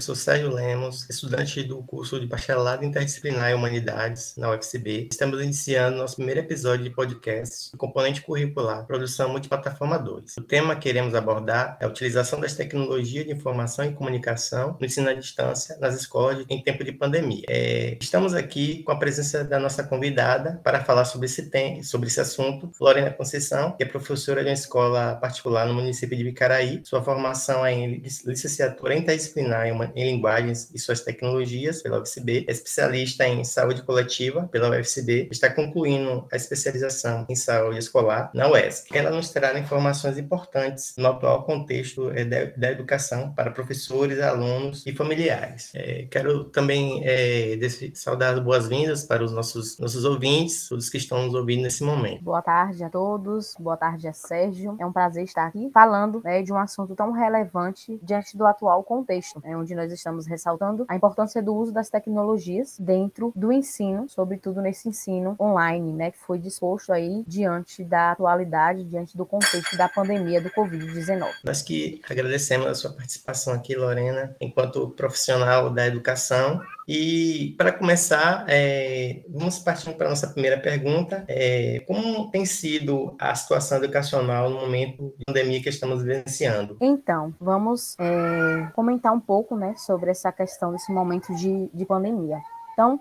professor Sérgio Lemos, estudante do curso de Bacharelado Interdisciplinar em Humanidades na UFCB. Estamos iniciando nosso primeiro episódio de podcast, componente curricular, produção multiplataforma 2. O tema que queremos abordar é a utilização das tecnologias de informação e comunicação no ensino à distância nas escolas em tempo de pandemia. É, estamos aqui com a presença da nossa convidada para falar sobre esse tema, sobre esse assunto, Lorena Conceição, que é professora de uma escola particular no município de Vicaraí. Sua formação é em licenciatura interdisciplinar em linguagens e suas tecnologias pela UFCB, é especialista em saúde coletiva pela UFCB, está concluindo a especialização em saúde escolar na UESC. Ela nos trará informações importantes no atual contexto da, da educação para professores, alunos e familiares. É, quero também é, saudar as boas-vindas para os nossos, nossos ouvintes, todos que estão nos ouvindo nesse momento. Boa tarde a todos, boa tarde a Sérgio. É um prazer estar aqui falando né, de um assunto tão relevante diante do atual contexto, né, onde nós estamos ressaltando a importância do uso das tecnologias dentro do ensino, sobretudo nesse ensino online, né, que foi disposto aí diante da atualidade, diante do contexto da pandemia do Covid-19. Nós que agradecemos a sua participação aqui, Lorena, enquanto profissional da educação e para começar, é, vamos partir para a nossa primeira pergunta. É, como tem sido a situação educacional no momento de pandemia que estamos vivenciando? Então, vamos é, comentar um pouco né, sobre essa questão desse momento de, de pandemia. Então,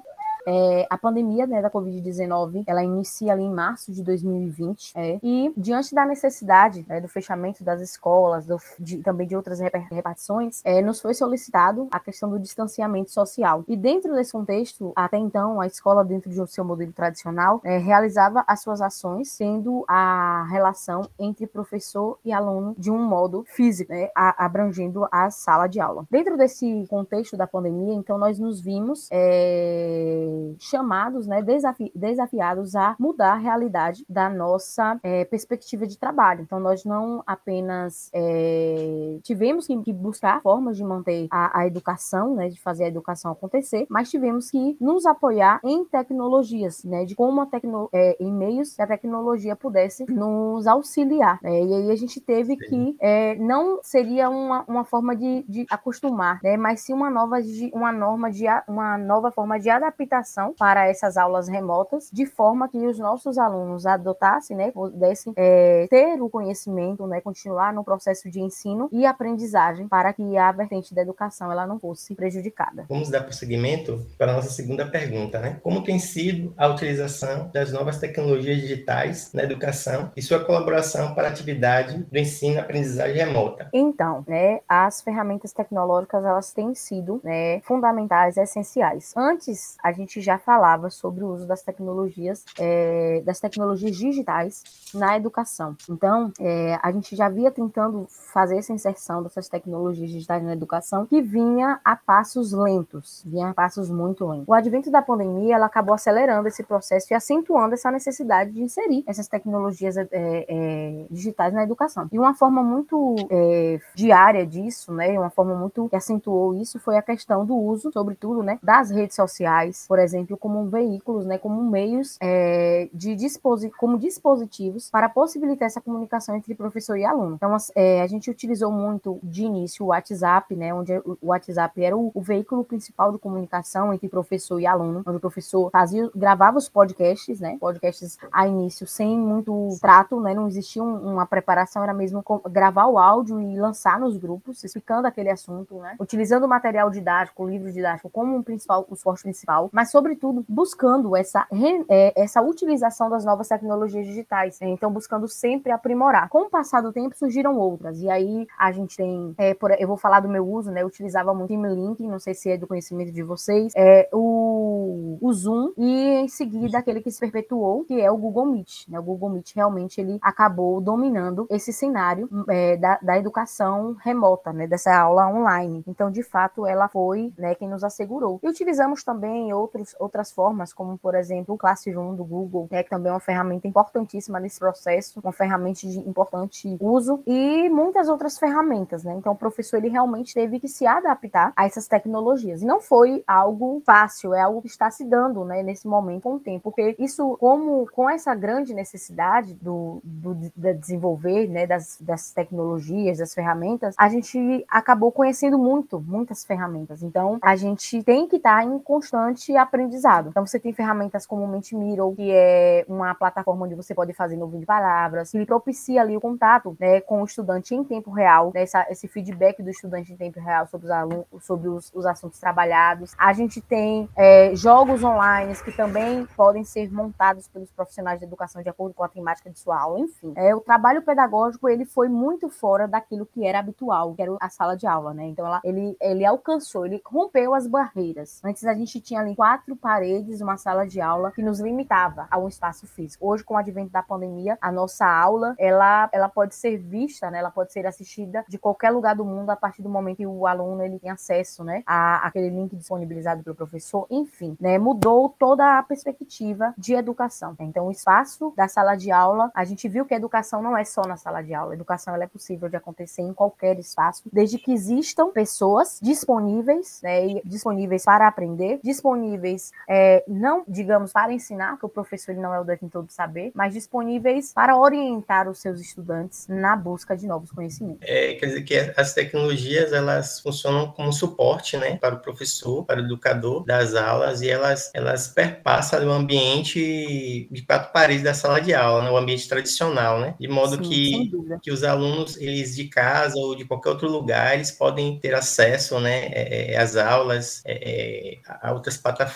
é, a pandemia né, da Covid-19, ela inicia ali em março de 2020, é, e diante da necessidade né, do fechamento das escolas, do, de, também de outras repartições, é, nos foi solicitado a questão do distanciamento social. E dentro desse contexto, até então, a escola, dentro de um seu modelo tradicional, é, realizava as suas ações, sendo a relação entre professor e aluno de um modo físico, né, abrangendo a sala de aula. Dentro desse contexto da pandemia, então, nós nos vimos é, chamados, né, desafi desafiados a mudar a realidade da nossa é, perspectiva de trabalho. Então, nós não apenas é, tivemos que, que, buscar formas de manter a, a, educação, né, de fazer a educação acontecer, mas tivemos que nos apoiar em tecnologias, né, de como a tecno é, em meios que a tecnologia pudesse nos auxiliar. Né, e aí a gente teve que é, não seria uma, uma forma de, de acostumar, né, mas sim uma nova uma norma de uma nova forma de adaptação para essas aulas remotas, de forma que os nossos alunos adotassem, né, pudessem é, ter o conhecimento, né, continuar no processo de ensino e aprendizagem para que a vertente da educação ela não fosse prejudicada. Vamos dar prosseguimento para a nossa segunda pergunta, né? Como tem sido a utilização das novas tecnologias digitais na educação e sua colaboração para a atividade do ensino e aprendizagem remota? Então, né, as ferramentas tecnológicas elas têm sido né, fundamentais, essenciais. Antes a gente gente já falava sobre o uso das tecnologias, é, das tecnologias digitais na educação. Então, é, a gente já via tentando fazer essa inserção dessas tecnologias digitais na educação, que vinha a passos lentos, vinha a passos muito lentos. O advento da pandemia, ela acabou acelerando esse processo e acentuando essa necessidade de inserir essas tecnologias é, é digitais na educação. E uma forma muito é, diária disso, né, uma forma muito que acentuou isso foi a questão do uso, sobretudo, né, das redes sociais, por exemplo, como veículos, né, como meios é, de disposi como dispositivos para possibilitar essa comunicação entre professor e aluno. Então, é, a gente utilizou muito de início o WhatsApp, né, onde o WhatsApp era o, o, veículo principal de comunicação entre professor e aluno, onde o professor fazia, gravava os podcasts, né, podcasts a início sem muito trato, né, não existia um, uma preparação, era mesmo gravar o áudio e lançar nos grupos, explicando aquele assunto, né, utilizando material didático, livro didático como um principal, o suporte principal, mas sobretudo buscando essa, é, essa utilização das novas tecnologias digitais. Né? Então, buscando sempre aprimorar. Com o passar do tempo, surgiram outras. E aí a gente tem, é, por, eu vou falar do meu uso, né? Eu utilizava muito o Link, não sei se é do conhecimento de vocês, é o, o Zoom e em seguida aquele que se perpetuou, que é o Google Meet. Né? O Google Meet realmente ele acabou dominando esse cenário é, da, da educação remota, né? Dessa aula online. Então, de fato, ela foi né, quem nos assegurou. E utilizamos também outros outros, outras formas, como por exemplo o Classroom do Google, né, que também é uma ferramenta importantíssima nesse processo, uma ferramenta de importante uso, e muitas outras ferramentas, né? Então o professor ele realmente teve que se adaptar a essas tecnologias. E não foi algo fácil, é algo que está se dando, né, nesse momento com o tempo, porque isso, como com essa grande necessidade do, do de desenvolver, né, das, das tecnologias, das ferramentas, a gente acabou conhecendo muito, muitas ferramentas. Então, a gente tem que estar em constante aprendizado. Então, você tem ferramentas como o Mentimeter, que é uma plataforma onde você pode fazer novo de palavras, que propicia ali o contato, né, com o estudante em tempo real, né, essa, esse feedback do estudante em tempo real sobre os alunos, sobre os, os assuntos trabalhados. A gente tem é, jogos online que também podem ser montados pelos profissionais de educação de acordo com a temática de sua aula, enfim. É, o trabalho pedagógico ele foi muito fora daquilo que era habitual, que era a sala de aula, né? Então ela, ele, ele alcançou, ele rompeu as barreiras. Antes a gente tinha ali quatro paredes, uma sala de aula que nos limitava a um espaço físico. Hoje, com o advento da pandemia, a nossa aula ela, ela pode ser vista, né? Ela pode ser assistida de qualquer lugar do mundo a partir do momento que o aluno ele tem acesso, né? A aquele link disponibilizado pelo professor. Enfim, né? Mudou toda a perspectiva de educação. Então, o espaço da sala de aula, a gente viu que a educação não é só na sala de aula. A educação ela é possível de acontecer em qualquer espaço, desde que existam pessoas disponíveis, né? Disponíveis para aprender, disponíveis é, não, digamos, para ensinar, porque o professor ele não é o detentor do saber, mas disponíveis para orientar os seus estudantes na busca de novos conhecimentos. É, quer dizer que as tecnologias elas funcionam como suporte, né, para o professor, para o educador das aulas e elas elas perpassam o ambiente de quatro paredes da sala de aula, né, o ambiente tradicional, né, de modo Sim, que que os alunos eles de casa ou de qualquer outro lugar eles podem ter acesso, né, é, é às aulas, é, a outras plataformas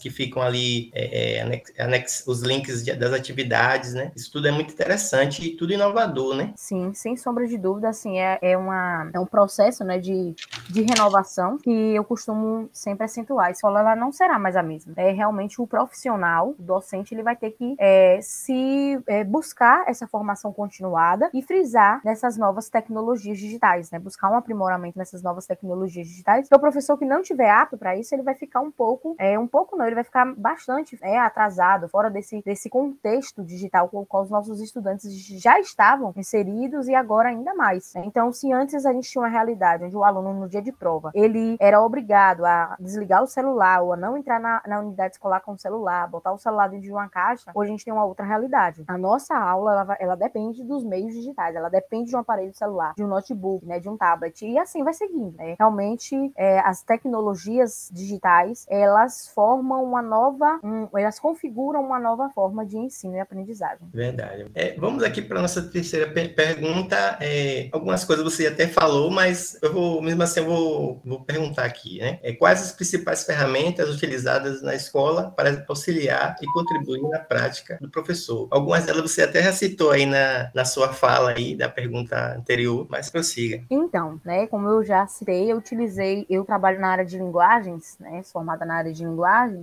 que ficam ali é, anex, anex, os links de, das atividades, né? Isso tudo é muito interessante e tudo inovador, né? Sim, sem sombra de dúvida, assim, é, é, uma, é um processo, né, de, de renovação que eu costumo sempre acentuar. A escola, ela não será mais a mesma. É realmente o profissional, o docente, ele vai ter que é, se é, buscar essa formação continuada e frisar nessas novas tecnologias digitais, né? Buscar um aprimoramento nessas novas tecnologias digitais. Então, o professor que não tiver apto para isso, ele vai ficar um pouco, é, um pouco não, ele vai ficar bastante é, atrasado, fora desse, desse contexto digital com o qual os nossos estudantes já estavam inseridos e agora ainda mais. Então, se antes a gente tinha uma realidade onde o aluno, no dia de prova, ele era obrigado a desligar o celular ou a não entrar na, na unidade escolar com o celular, botar o celular dentro de uma caixa, hoje a gente tem uma outra realidade. A nossa aula, ela, ela depende dos meios digitais, ela depende de um aparelho celular, de um notebook, né, de um tablet, e assim vai seguindo. Né? Realmente, é, as tecnologias digitais, elas formam uma nova, um, elas configuram uma nova forma de ensino e aprendizagem. Verdade. É, vamos aqui para a nossa terceira per pergunta. É, algumas coisas você até falou, mas eu vou, mesmo assim, eu vou, vou perguntar aqui, né? É, quais as principais ferramentas utilizadas na escola para auxiliar e contribuir na prática do professor? Algumas delas você até já citou aí na, na sua fala aí da pergunta anterior, mas prossiga. Então, né, como eu já citei, eu utilizei, eu trabalho na área de linguagens, né, formada na área de linguagens,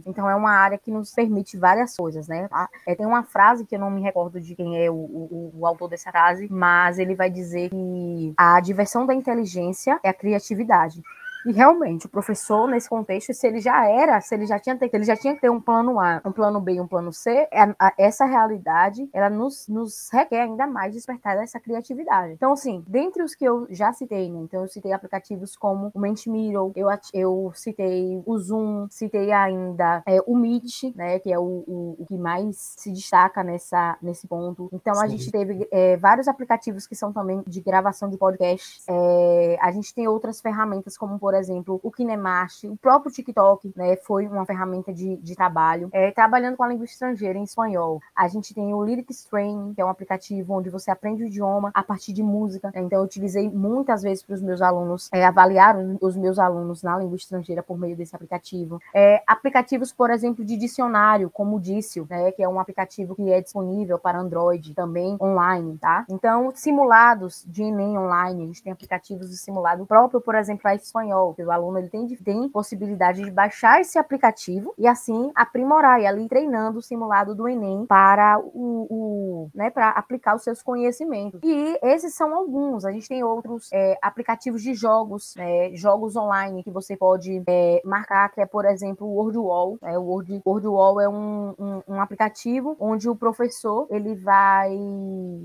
então é uma área que nos permite várias coisas, né? É, tem uma frase que eu não me recordo de quem é o, o, o autor dessa frase, mas ele vai dizer que a diversão da inteligência é a criatividade. E realmente, o professor, nesse contexto, se ele já era, se ele já tinha, ele já tinha que ter um plano A, um plano B e um plano C, é, essa realidade, ela nos, nos requer ainda mais despertar essa criatividade. Então, assim, dentre os que eu já citei, né? Então, eu citei aplicativos como o Mentimeter, eu, eu citei o Zoom, citei ainda é, o Meet, né? Que é o, o, o, que mais se destaca nessa, nesse ponto. Então, Sim. a gente teve é, vários aplicativos que são também de gravação de podcast. É, a gente tem outras ferramentas, como, por por exemplo, o Kinemash, o próprio TikTok, né, foi uma ferramenta de, de trabalho. É, trabalhando com a língua estrangeira em espanhol, a gente tem o Lyrics Train, que é um aplicativo onde você aprende o idioma a partir de música. Então, eu utilizei muitas vezes para os meus alunos é, avaliar os meus alunos na língua estrangeira por meio desse aplicativo. É, aplicativos, por exemplo, de dicionário, como o Dício, né, que é um aplicativo que é disponível para Android, também online, tá? Então, simulados de Enem online, a gente tem aplicativos de simulado próprio, por exemplo, para espanhol espanhol, que o aluno ele tem, tem possibilidade de baixar esse aplicativo e assim aprimorar e ali treinando o simulado do Enem para o, o né, para aplicar os seus conhecimentos. E esses são alguns. A gente tem outros é, aplicativos de jogos, é, jogos online que você pode é, marcar, que é, por exemplo, o WordWall. Né? O Word, WordWall é um, um, um, aplicativo onde o professor ele vai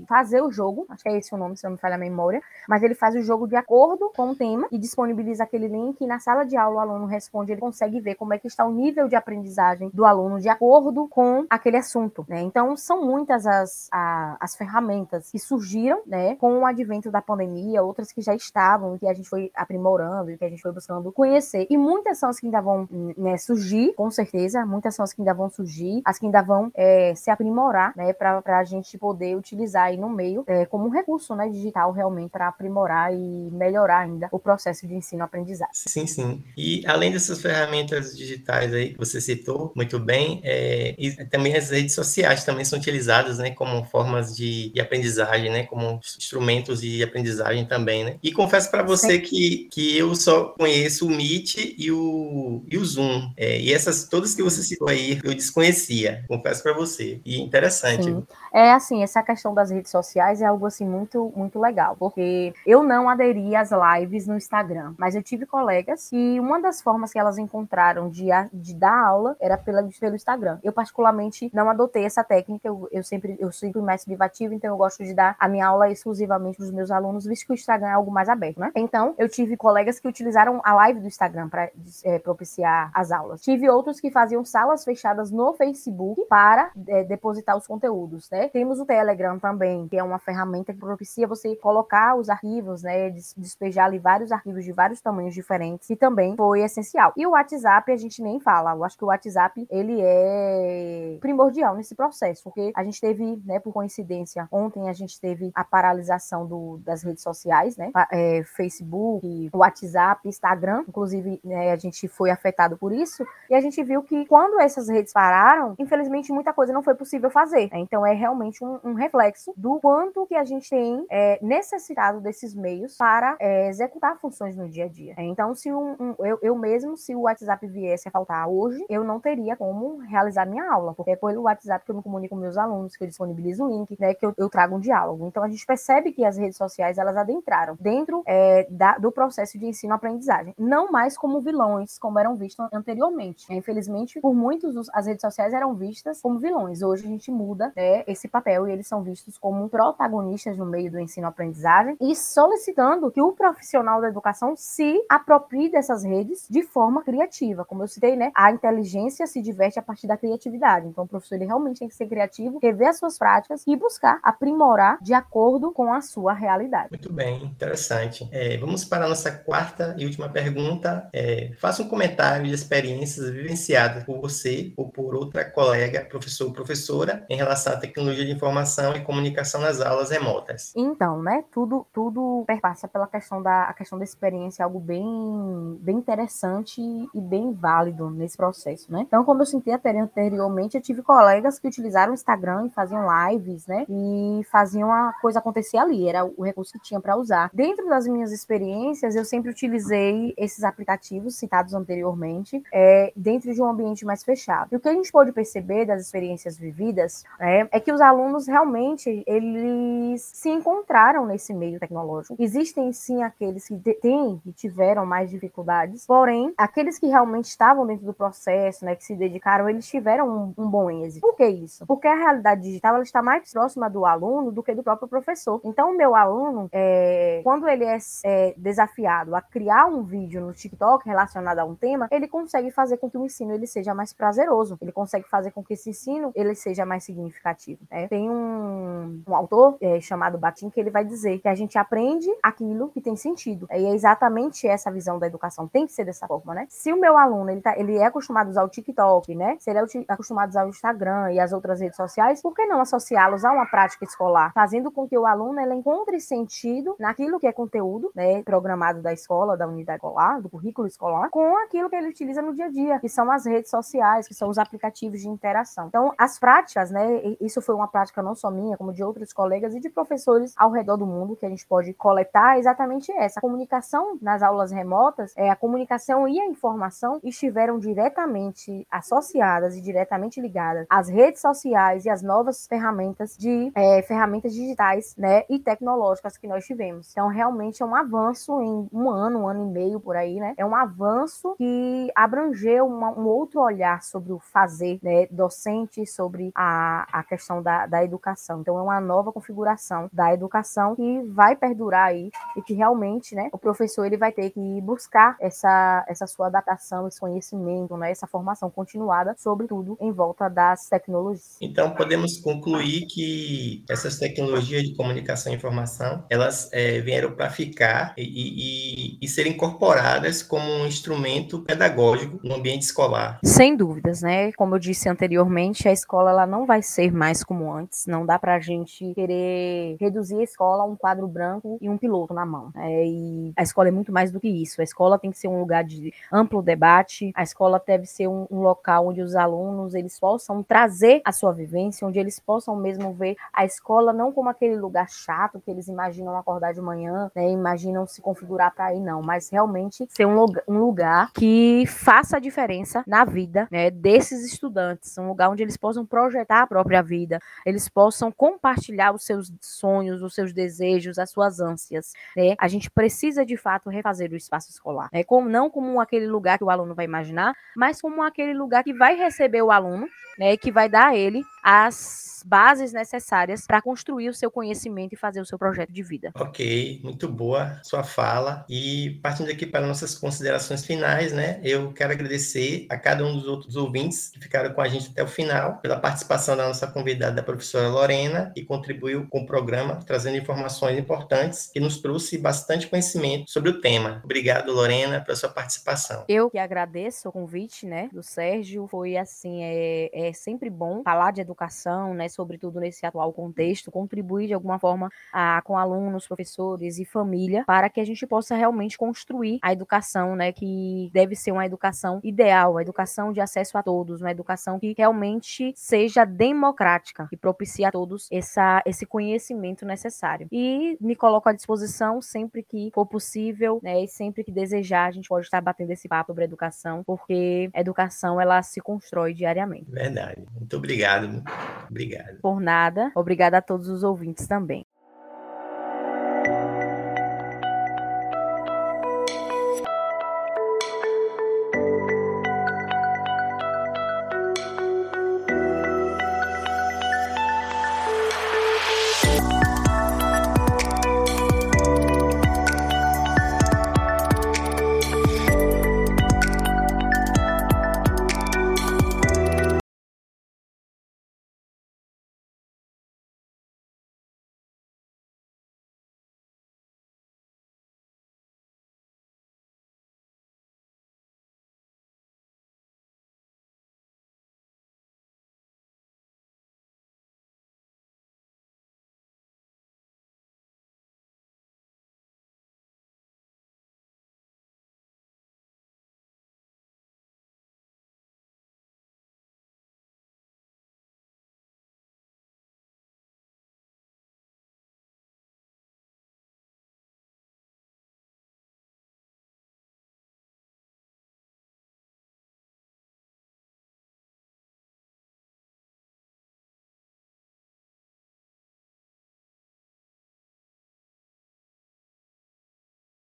fazer o jogo, acho que é esse o nome, se não me falha a memória, mas ele faz o jogo de acordo com o tema e disponibiliza aquele aquele link e na sala de aula o aluno responde, ele consegue ver como é que está o nível de aprendizagem do aluno de acordo com aquele assunto, né? Então, são muitas as, a, as ferramentas que surgiram, né, com o advento da pandemia, outras que já estavam e que a gente foi aprimorando e que a gente foi buscando conhecer. E muitas são as que ainda vão né, surgir, com certeza, muitas são as que ainda vão surgir, as que ainda vão é, se aprimorar, né, para a gente poder utilizar aí no meio é, como um recurso, né, digital realmente para aprimorar e melhorar ainda o processo de ensino-aprendizagem. Sim, sim. E além dessas ferramentas digitais aí que você citou muito bem, é, também as redes sociais também são utilizadas, né, como formas de, de aprendizagem, né, como instrumentos de aprendizagem também, né. E confesso para você que, que eu só conheço o Meet e o, e o Zoom. É, e essas todas que você citou aí eu desconhecia, confesso para você. E interessante. Sim. É assim, essa questão das redes sociais é algo assim muito muito legal, porque eu não aderi às lives no Instagram, mas eu tive colegas que uma das formas que elas encontraram de, de dar aula era pela, pelo Instagram. Eu particularmente não adotei essa técnica, eu, eu sempre eu sigo mais privativo, então eu gosto de dar a minha aula exclusivamente para os meus alunos, visto que o Instagram é algo mais aberto, né? Então, eu tive colegas que utilizaram a live do Instagram para é, propiciar as aulas. Tive outros que faziam salas fechadas no Facebook para é, depositar os conteúdos, né? Temos o Telegram também, que é uma ferramenta que propicia você colocar os arquivos, né? Despejar ali vários arquivos de vários tamanhos diferentes, e também foi essencial. E o WhatsApp a gente nem fala. Eu acho que o WhatsApp ele é primordial nesse processo, porque a gente teve, né, por coincidência, ontem a gente teve a paralisação do, das redes sociais, né? É, Facebook, WhatsApp, Instagram, inclusive né, a gente foi afetado por isso, e a gente viu que quando essas redes pararam, infelizmente muita coisa não foi possível fazer. Né? Então é realmente um, um, reflexo do quanto que a gente tem é, necessitado desses meios para é, executar funções no dia a dia. Então, se um, um, eu, eu mesmo, se o WhatsApp viesse a faltar hoje, eu não teria como realizar minha aula, porque é pelo WhatsApp que eu me comunico com meus alunos, que eu disponibilizo o link, né, que eu, eu trago um diálogo. Então a gente percebe que as redes sociais elas adentraram dentro é, da, do processo de ensino-aprendizagem, não mais como vilões, como eram vistos anteriormente. Infelizmente, por muitos as redes sociais eram vistas como vilões. Hoje a gente muda né, esse papel e eles são vistos como protagonistas no meio do ensino-aprendizagem e solicitando que o profissional da educação se aproprie dessas redes de forma criativa. Como eu citei, né, a inteligência se diverte a partir da criatividade. Então, o professor ele realmente tem que ser criativo, rever as suas práticas e buscar aprimorar de acordo com a sua realidade. Muito bem, interessante. É, vamos para a nossa quarta e última pergunta. É, faça um comentário de experiências vivenciadas por você ou por outra colega, professor ou professora, em relação à tecnologia de informação e comunicação nas aulas remotas. Então, né, tudo, tudo perpassa pela questão da, a questão da experiência, algo bem, bem interessante e bem válido nesse processo, né? Então, como eu senti anteriormente, eu tive colegas que utilizaram o Instagram e faziam lives, né, e faziam a coisa acontecer ali, era o recurso que tinha para usar. Dentro das minhas experiências, eu sempre utilizei esses aplicativos citados anteriormente é, dentro de um ambiente mais fechado. E o que a gente pode perceber das experiências vividas é, é que os alunos realmente eles se encontraram nesse meio tecnológico. Existem sim aqueles que têm e tiveram mais dificuldades, porém aqueles que realmente estavam dentro do processo, né, que se dedicaram, eles tiveram um, um bom êxito. Por que isso? Porque a realidade digital ela está mais próxima do aluno do que do próprio professor. Então, o meu aluno, é, quando ele é, é desafiado a criar um vídeo no TikTok relacionado a um tema, ele consegue fazer com que o ensino ele seja mais prazeroso. Ele consegue fazer com que esse ensino ele seja mais significativo. Né? Tem um, um autor é, chamado Batin que ele vai dizer que a gente aprende aquilo que tem sentido. E é exatamente essa visão da educação. Tem que ser dessa forma, né? Se o meu aluno ele, tá, ele é acostumado a usar o TikTok, né? Se ele é acostumado a usar o Instagram e as outras redes sociais, por que não associá-los a uma prática escolar, fazendo com que o aluno ele encontre sentido naquilo que é conteúdo, né, programado da escola, da unidade escolar, do currículo escolar, com aquilo que ele utiliza no dia a dia, que são as redes sociais, que são os aplicativos de interação. Então, as práticas, né, isso foi uma prática não só minha, como de outros colegas e de professores ao redor do mundo que a gente pode coletar, é exatamente essa. A comunicação nas aulas remotas, é, a comunicação e a informação estiveram diretamente associadas e diretamente ligadas às redes sociais e às novas ferramentas de é, ferramentas digitais, né, e tecnológicas que nós tivemos. Então, realmente é um avanço em um ano, um ano e meio por aí, né? É um avanço que abrangeu uma, um outro olhar sobre o fazer, né, docente, sobre a, a questão da, da educação. Então, é uma nova configuração da educação que vai perdurar aí e que realmente, né, o professor ele vai ter que que buscar essa, essa sua adaptação, esse conhecimento, né, essa formação continuada, sobretudo em volta das tecnologias. Então, podemos concluir que essas tecnologias de comunicação e informação, elas é, vieram para ficar e, e, e serem incorporadas como um instrumento pedagógico no ambiente escolar. Sem dúvidas, né? Como eu disse anteriormente, a escola ela não vai ser mais como antes. Não dá para a gente querer reduzir a escola a um quadro branco e um piloto na mão. É, e a escola é muito mais do que isso. A escola tem que ser um lugar de amplo debate. A escola deve ser um, um local onde os alunos eles possam trazer a sua vivência, onde eles possam mesmo ver a escola não como aquele lugar chato que eles imaginam acordar de manhã, né, imaginam se configurar para ir, não, mas realmente ser um lugar, um lugar que faça a diferença na vida né, desses estudantes, um lugar onde eles possam projetar a própria vida, eles possam compartilhar os seus sonhos, os seus desejos, as suas ânsias. Né? A gente precisa de fato refazer o espaço escolar, né? como, não como aquele lugar que o aluno vai imaginar, mas como aquele lugar que vai receber o aluno, né, que vai dar a ele as bases necessárias para construir o seu conhecimento e fazer o seu projeto de vida. Ok, muito boa sua fala. E partindo aqui para nossas considerações finais, né? Eu quero agradecer a cada um dos outros ouvintes que ficaram com a gente até o final, pela participação da nossa convidada, a professora Lorena, que contribuiu com o programa, trazendo informações importantes e nos trouxe bastante conhecimento sobre o tema. Obrigado, Lorena, pela sua participação. Eu que agradeço o convite, né, do Sérgio. Foi assim, é, é sempre bom falar de educação, né, sobretudo nesse atual contexto, contribuir de alguma forma a, com alunos, professores e família, para que a gente possa realmente construir a educação, né, que deve ser uma educação ideal, a educação de acesso a todos, uma educação que realmente seja democrática, que propicie a todos essa, esse conhecimento necessário. E me coloco à disposição sempre que for possível, né, sempre que desejar, a gente pode estar batendo esse papo sobre educação, porque a educação ela se constrói diariamente. Verdade. Muito obrigado. Obrigado. Por nada. Obrigada a todos os ouvintes também.